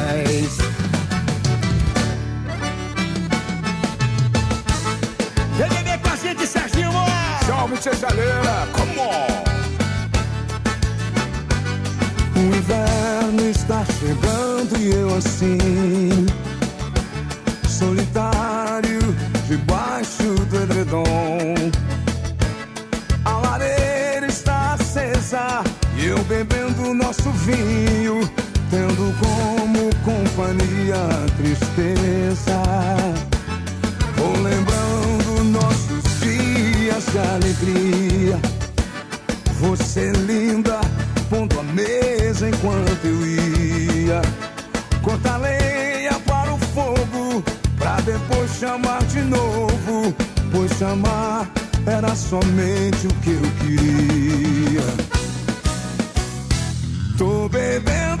Salve, Cesaleira! Come on! O inverno está chegando e eu assim Solitário debaixo do edredom A lareira está acesa e eu bebendo nosso vinho Tendo como companhia a tristeza alegria Você linda, pondo a mesa enquanto eu ia. Cortar lenha para o fogo, pra depois chamar de novo. Pois chamar era somente o que eu queria. Tô bebendo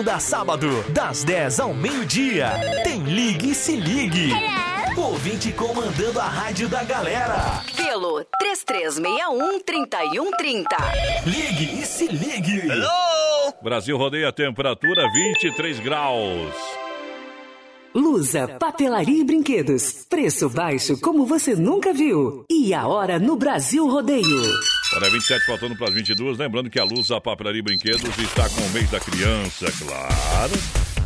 segunda a sábado, das 10 ao meio-dia, tem Ligue e Se Ligue. Ouvinte comandando a rádio da galera. Pelo 3361-3130. Ligue e Se Ligue. Brasil rodeia temperatura 23 graus. Lusa, papelaria e brinquedos. Preço baixo como você nunca viu. E a hora no Brasil Rodeio. Hora 27, faltando para as 22. Lembrando que a Luz, a Papelaria e Brinquedos está com o mês da criança, claro.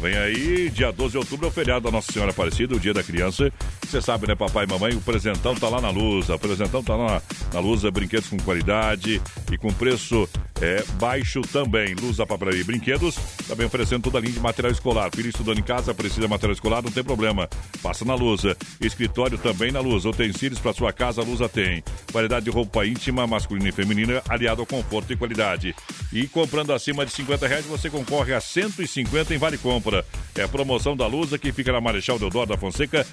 Vem aí, dia 12 de outubro, é o feriado da Nossa Senhora Aparecida, o dia da criança. Você sabe, né, papai e mamãe? O presentão tá lá na luz. O presentão tá lá na, na luz, brinquedos com qualidade e com preço é, baixo também. Luz da Papelaria e Brinquedos, também oferecendo toda a linha de material escolar. Filho estudando em casa, precisa de material escolar, não tem problema. Passa na Lusa. Escritório também na Luz. Utensílios para sua casa, a Lusa tem. Qualidade de roupa íntima, masculina e feminina, aliado ao conforto e qualidade. E comprando acima de 50 reais, você concorre a 150 em Vale. Lavoura. É promoção da Lusa que fica na Marechal Deodoro da Fonseca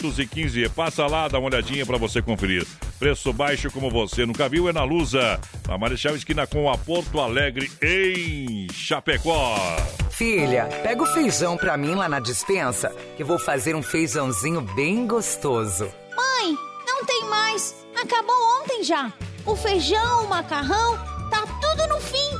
315. Passa lá, dá uma olhadinha para você conferir. Preço baixo como você nunca viu é na Lusa. Na Marechal Esquina com a Porto Alegre em Chapecó. Filha, pega o feijão pra mim lá na dispensa, que vou fazer um feijãozinho bem gostoso. Mãe, não tem mais. Acabou ontem já. O feijão, o macarrão, tá tudo no fim.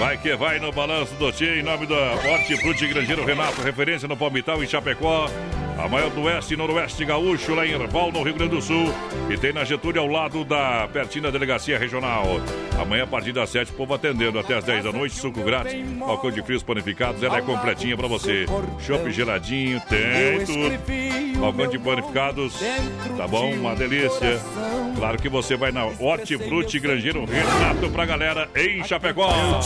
Vai que vai no balanço do Tia, em nome da Hortifruti Grangeiro Renato, referência no Palmital em Chapecó. A maior do Oeste e Noroeste Gaúcho, lá em Erval, no Rio Grande do Sul. E tem na Getúlio, ao lado da pertinho da Delegacia Regional. Amanhã, a partir das 7, povo atendendo até as 10 da noite. Suco grátis, balcão de frios panificados. Ela é completinha pra você. Chopp geladinho, tem tudo. Balcão de panificados, tá bom? Uma delícia. Claro que você vai na Hortifruti Grangeiro Renato pra galera em Chapecó. O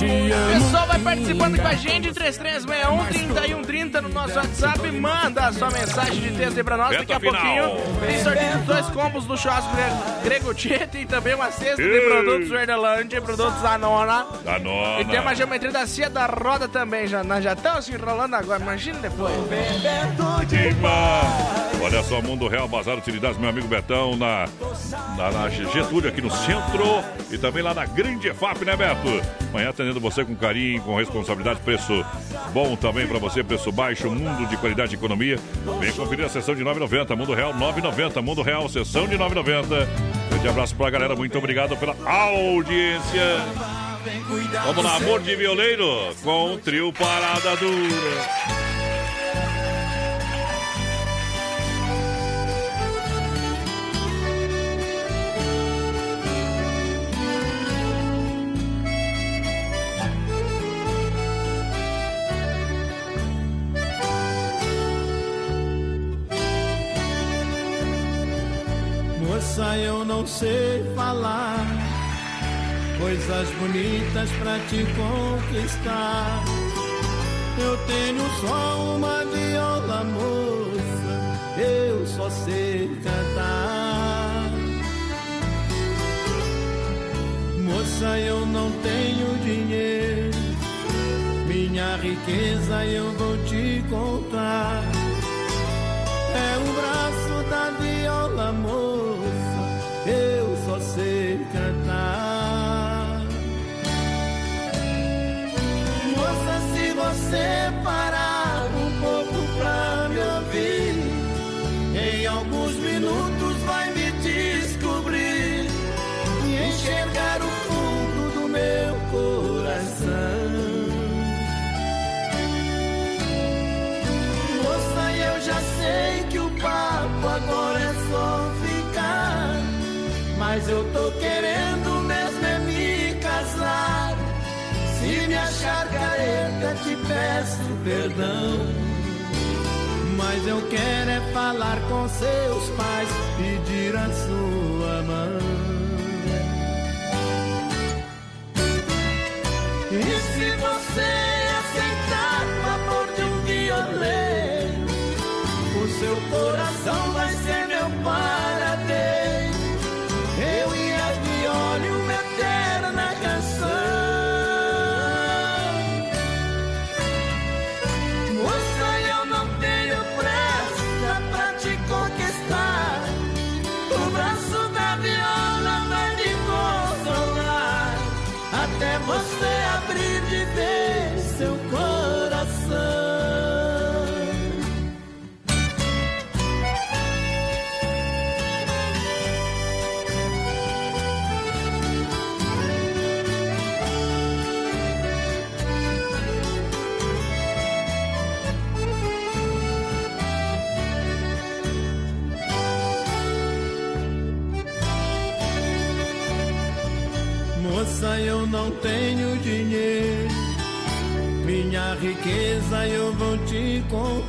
pessoal vai participando com a gente, 3361 3130 no nosso WhatsApp. Manda a sua mensagem de texto aí pra nós. Daqui a Reta final. pouquinho tem sorteio dos dois combos do churrasco Gre- Grego Tietê e também uma cesta de produtos Verdelândia, produtos Anona. Da nona. E tem uma geometria da Cia da Roda também. Já, nós já estamos se enrolando agora, imagina depois. Olha só, Mundo Real, Bazar Utilidades, meu amigo Betão, na, na, na Getúlio, aqui no centro. E também lá na Grande EFAP, né, Beto? Amanhã atendendo você com carinho, com responsabilidade, preço bom também pra você, preço baixo, mundo de qualidade e economia. Vem conferir a sessão de 9,90, Mundo Real 9,90, Mundo Real, sessão de 9,90. Grande abraço pra galera, muito obrigado pela audiência. Vamos lá, amor de violeiro, com o trio Parada Dura. Sei falar coisas bonitas pra te conquistar. Eu tenho só uma viola, moça, eu só sei cantar. Moça, eu não tenho dinheiro, minha riqueza eu vou te contar. É o braço da viola, moça, eu só sei cantar. Moça, se você parar eu tô querendo mesmo é me casar. Se me achar careta, te peço perdão. Mas eu quero é falar com seus pais, pedir a sua mão. E se você aceitar o amor de um violeiro, o seu coração vai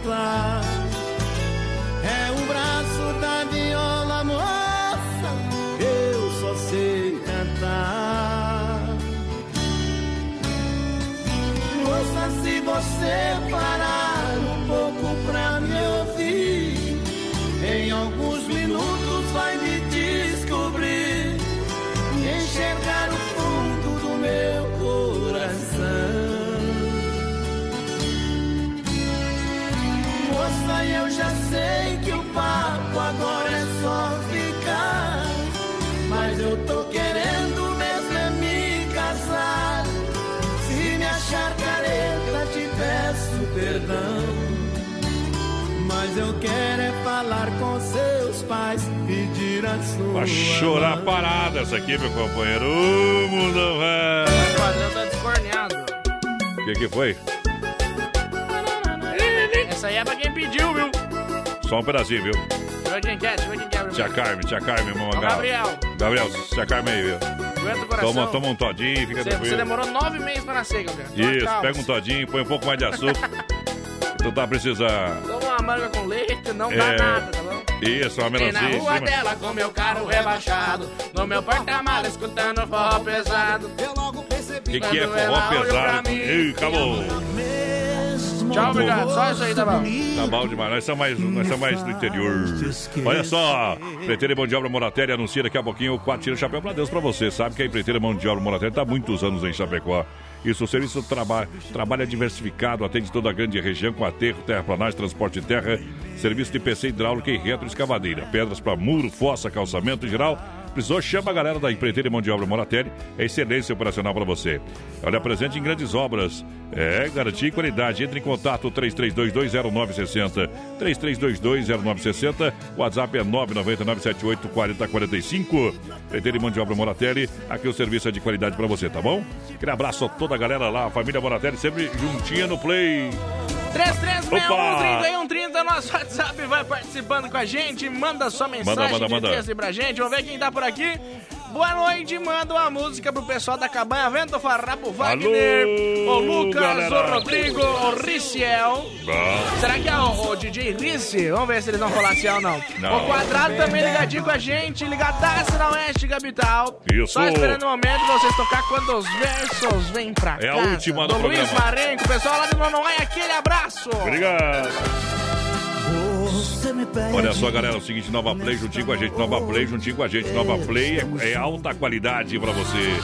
contar. É o braço da viola moça, eu só sei cantar. Moça, se você Pra chorar parada essa aqui, meu companheiro. O padrão tá descorneado. O que, que foi? Essa aí é pra quem pediu, viu? Só um pedacinho, viu? Deixa eu ver quem quer, deixa eu ver quem quer. Tia Carmen, tia Carmen, Gabriel. Gabriel, tia Carmen aí, viu? Aguenta o coração. Toma, toma um todinho, fica Você, você tranquilo. demorou nove meses pra nascer, Gabriel. Isso, Calma. pega um todinho, põe um pouco mais de açúcar. [LAUGHS] tu tá precisando. Manga com leite, não dá É. nada, tá bom? Isso, uma E na melancia rua cima. dela com meu carro rebaixado No meu porta-mala escutando forró pesado Eu logo percebi Que que é forró pesado? mim. Ih, acabou. Tchau, obrigado. Só isso aí, tá bom? Tá bom demais, nós somos mais, nós somos mais do interior. Olha só, Empreiteira e Mão de Obra Moratéria anuncia daqui a pouquinho o 4 tira chapéu pra Deus pra você. Sabe que a Empreiteira e Mão de Obra Moratéria tá há muitos anos em Chapecó. Isso, o serviço traba trabalha diversificado, atende toda a grande região com aterro, terraplanagem, transporte de terra, serviço de PC hidráulica e retroescavadeira, pedras para muro, fossa, calçamento geral. Precisou, chama a galera da Empreiteira e Mão de Obra Moratéria. É excelência operacional para você. Olha, presente em grandes obras. É, garantia e qualidade. Entre em contato 33220960. 33220960. WhatsApp é 999784045. Empreiteira e Mão de Obra Moratelli. Aqui o serviço é de qualidade para você, tá bom? Aquele abraço a toda a galera lá, a família Moratelli, sempre juntinha no play. 3361-3130, nosso WhatsApp vai participando com a gente. Manda sua mensagem Manda, manda, de manda. pra gente. Vamos ver quem tá por aqui. Boa noite, manda uma música pro pessoal da Cabanha Vento Farrapo Wagner, o Lucas, galera. o Rodrigo, o Riciel. Bom. Será que é o, o DJ Rice? Vamos ver se eles vão falar assim ou não. Não. O Quadrado também ligadinho com a gente, ligadaço na Oeste Capital. Isso. Só esperando o momento de vocês tocar quando os versos vêm pra É a casa. última do do Luiz programa. Marenco, pessoal lá de Nonoai, aquele abraço. Obrigado. Olha só, galera, é o seguinte, Nova Play juntinho com a gente, Nova Play juntinho com a gente, Nova Play é, é alta qualidade pra você.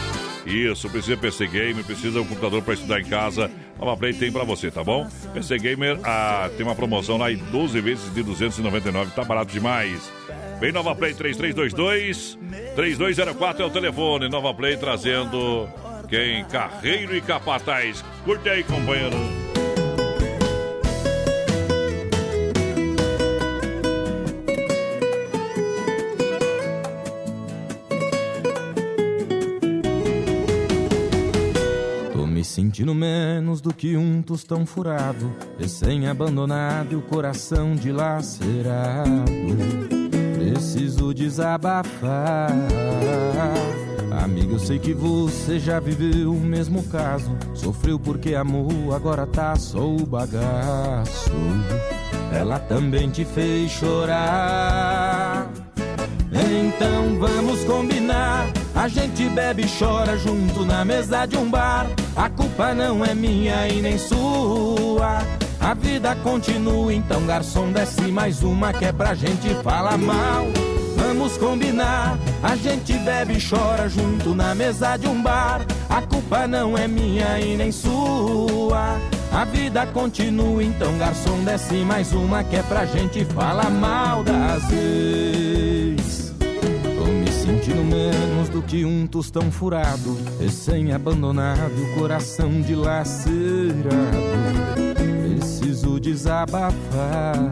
Isso, precisa PC Gamer, precisa um computador pra estudar em casa. Nova Play tem pra você, tá bom? PC Gamer ah, tem uma promoção lá em 12 vezes de 299, tá barato demais. Vem Nova Play 3322 3204 é o telefone. Nova Play trazendo quem? Carreiro e Capataz. Curte aí, companheiro. Sentindo menos do que um tostão furado, recém-abandonado e o coração dilacerado. Preciso desabafar. Amigo, eu sei que você já viveu o mesmo caso. Sofreu porque amou, agora tá só o bagaço. Ela também te fez chorar. Então vamos combinar. A gente bebe e chora junto na mesa de um bar. A culpa não é minha e nem sua. A vida continua, então garçom desce mais uma que é pra gente falar mal. Vamos combinar. A gente bebe e chora junto na mesa de um bar. A culpa não é minha e nem sua. A vida continua, então garçom desce mais uma que é pra gente falar mal das. Sentindo menos do que um tostão furado, recém-abandonado, o coração dilacerado. Preciso desabafar.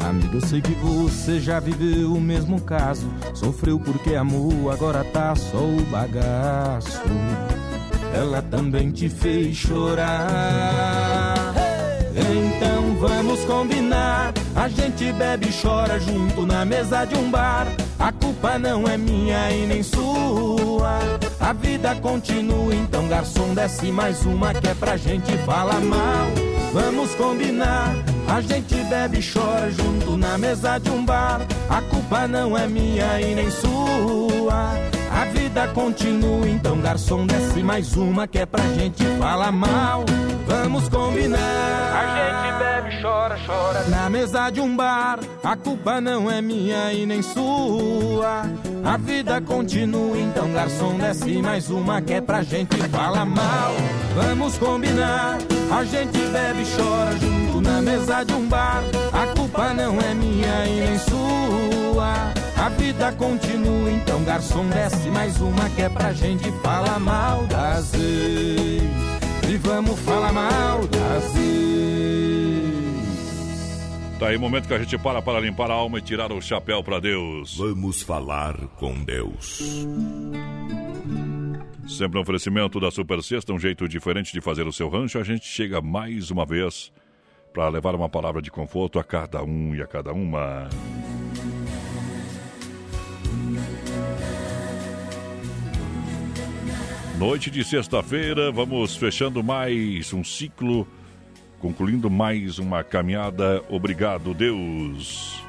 Amigo, eu sei que você já viveu o mesmo caso. Sofreu porque amou, agora tá só o bagaço. Ela também te fez chorar. Então vamos combinar. A gente bebe e chora junto na mesa de um bar. A culpa não é minha e nem sua. A vida continua, então garçom desce mais uma que é pra gente falar mal. Vamos combinar. A gente bebe e chora junto na mesa de um bar. A culpa não é minha e nem sua. A vida continua, então garçom desce mais uma que é pra gente falar mal. Vamos combinar. A gente bebe, chora, chora. Na mesa de um bar, a culpa não é minha e nem sua. A vida continua, então garçom desce mais uma que é pra gente falar mal. Vamos combinar. A gente bebe e chora junto na mesa de um bar. A culpa não é minha e nem sua. A vida continua, então garçom desce mais uma que é pra gente falar mal das ex. E vamos falar mal das Tá aí o momento que a gente para para limpar a alma e tirar o chapéu para Deus. Vamos falar com Deus. Sempre um oferecimento da Super Sexta, um jeito diferente de fazer o seu rancho. A gente chega mais uma vez para levar uma palavra de conforto a cada um e a cada uma. Noite de sexta-feira, vamos fechando mais um ciclo, concluindo mais uma caminhada. Obrigado, Deus.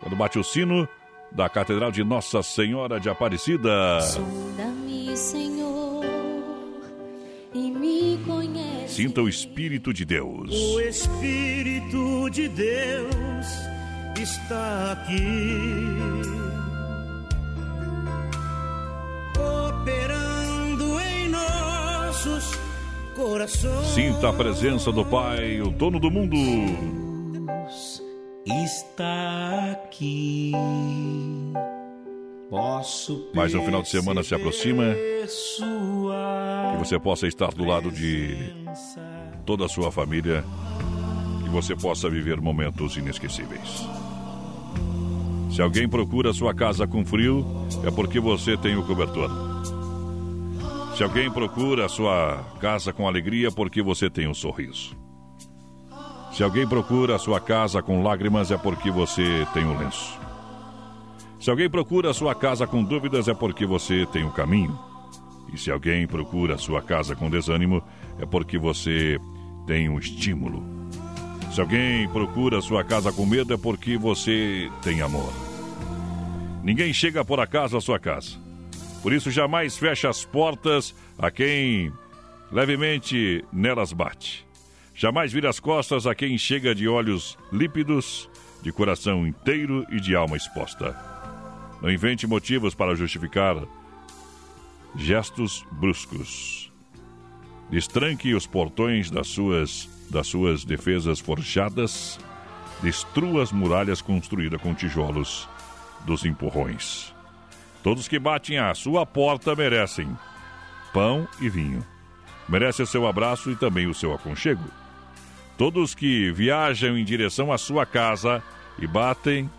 Quando bate o sino da Catedral de Nossa Senhora de Aparecida. Sonda-me, Senhor, e me conhece. Sinta o Espírito de Deus. O Espírito de Deus está aqui. Operando em nossos. Sinta a presença do Pai, o dono do mundo. Está aqui. Posso Mais um final de semana se aproxima. Que você possa estar do lado de toda a sua família. Que você possa viver momentos inesquecíveis. Se alguém procura sua casa com frio, é porque você tem o cobertor. Se alguém procura a sua casa com alegria, é porque você tem um sorriso. Se alguém procura a sua casa com lágrimas, é porque você tem um lenço. Se alguém procura a sua casa com dúvidas, é porque você tem um caminho. E se alguém procura a sua casa com desânimo, é porque você tem um estímulo. Se alguém procura a sua casa com medo, é porque você tem amor. Ninguém chega por acaso à sua casa. Por isso, jamais feche as portas a quem levemente nelas bate. Jamais vire as costas a quem chega de olhos lípidos, de coração inteiro e de alma exposta. Não invente motivos para justificar gestos bruscos. Destranque os portões das suas, das suas defesas forjadas. Destrua as muralhas construídas com tijolos dos empurrões. Todos que batem à sua porta merecem pão e vinho. Merece o seu abraço e também o seu aconchego. Todos que viajam em direção à sua casa e batem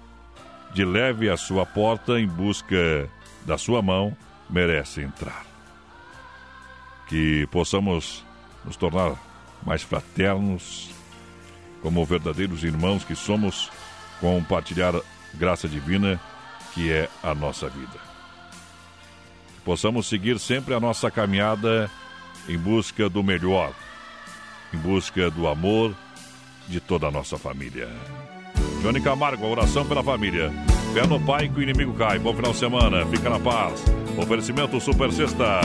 de leve à sua porta em busca da sua mão merecem entrar. Que possamos nos tornar mais fraternos, como verdadeiros irmãos que somos, compartilhar graça divina que é a nossa vida. Possamos seguir sempre a nossa caminhada em busca do melhor, em busca do amor de toda a nossa família. Johnny Camargo, oração pela família. Fé no Pai que o inimigo cai. Bom final de semana, fica na paz. Oferecimento Super Sexta.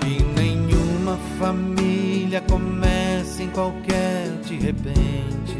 Que nenhuma família comece em qualquer de repente.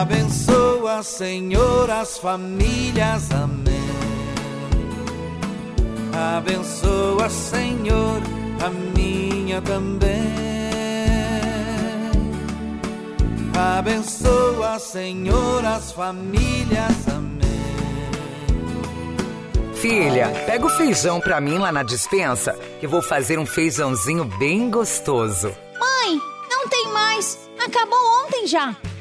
Abençoa, Senhor, as famílias, amém. Abençoa, Senhor, a minha também. Abençoa, Senhor, as famílias, amém. Filha, pega o feijão pra mim lá na dispensa, que vou fazer um feijãozinho bem gostoso. Mãe, não tem mais. Acabou ontem já.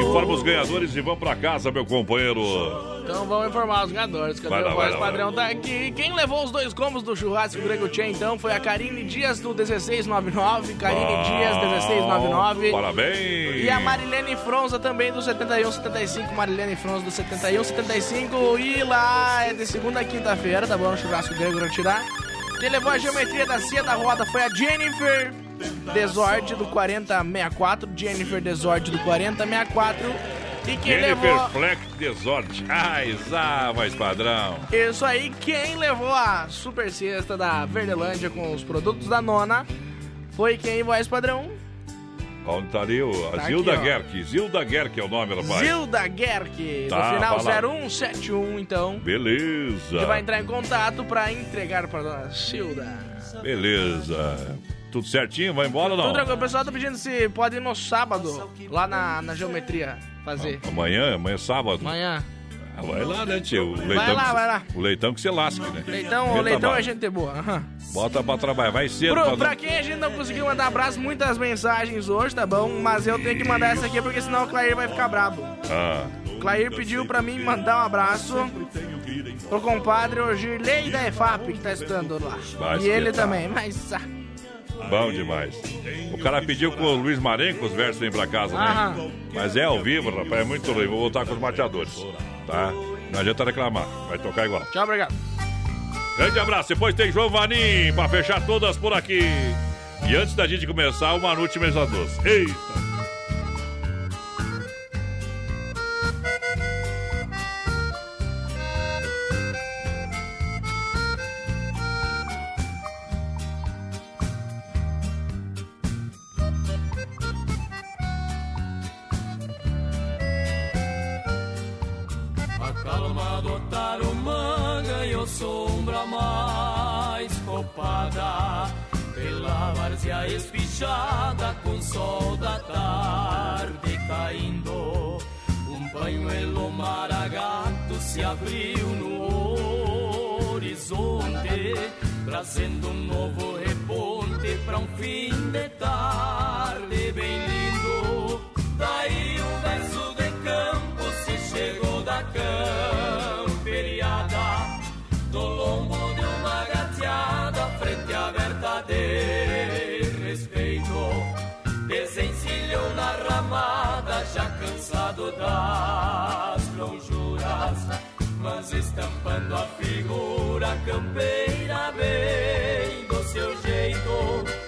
Informa os ganhadores e vão pra casa, meu companheiro. Então vamos informar os ganhadores. Cadê Vai lá, o voz padrão? Tá aqui. Quem levou os dois combos do churrasco Grego Tchê, então, foi a Karine Dias do 1699. Karine Ah, Dias, 1699. Parabéns. E a Marilene Fronza também do 7175. Marilene Fronza do 7175. E lá é de segunda a quinta-feira, tá bom? Churrasco Grego tirar. Quem levou a geometria da cia da roda foi a Jennifer Desord do 4064. Jennifer Desord do 4064. E quem Jennifer levou. Fleck Desord. Ai, zá, mais padrão. Isso aí, quem levou a super cesta da Verdelândia com os produtos da nona foi quem, voz padrão? Onde tá ali o, a Tá Zilda aqui. Zilda Gerck é o nome, rapaz. Zilda Gerck, Tá, no final vai lá. 0171, então. Beleza. Que vai entrar em contato pra entregar pra dona Zilda. Beleza. Tudo certinho? Vai embora ou Tudo não? tranquilo. O pessoal tá pedindo se pode ir no sábado, lá na, na geometria, fazer. Amanhã, amanhã é sábado. Amanhã. Ah, vai lá, né, tio? O leitão Vai lá, que- vai lá. O leitão que se lasque, né? Leitão, o leitão trabalho. é gente boa. aham. Bota pra trabalhar, vai cedo. Pro, pra pra quem a gente não conseguiu mandar abraço, muitas mensagens hoje, tá bom? Mas eu tenho que mandar essa aqui porque senão o Clair vai ficar brabo. Ah, O Clair pediu pra mim mandar um abraço pro compadre o Girley da EFAP que tá estudando lá. Vai e ele também, mas. ah, bom demais. O cara pediu com o Luiz Marenco os versos vêm pra casa, né? Aham. Mas é ao vivo, rapaz, é muito ruim. Vou voltar com os mateadores, tá? Não adianta reclamar, vai tocar igual. Tchau, obrigado. Grande abraço. Depois tem João Vanim pra fechar todas por aqui. E antes da gente começar, o Manute Mesa Doce. Eita! Espichada com sol da tarde caindo. Um banho maragato se abriu no horizonte Trazendo um novo reponte pra um fim de tarde mas estampando a figura campeira bem do seu jeito.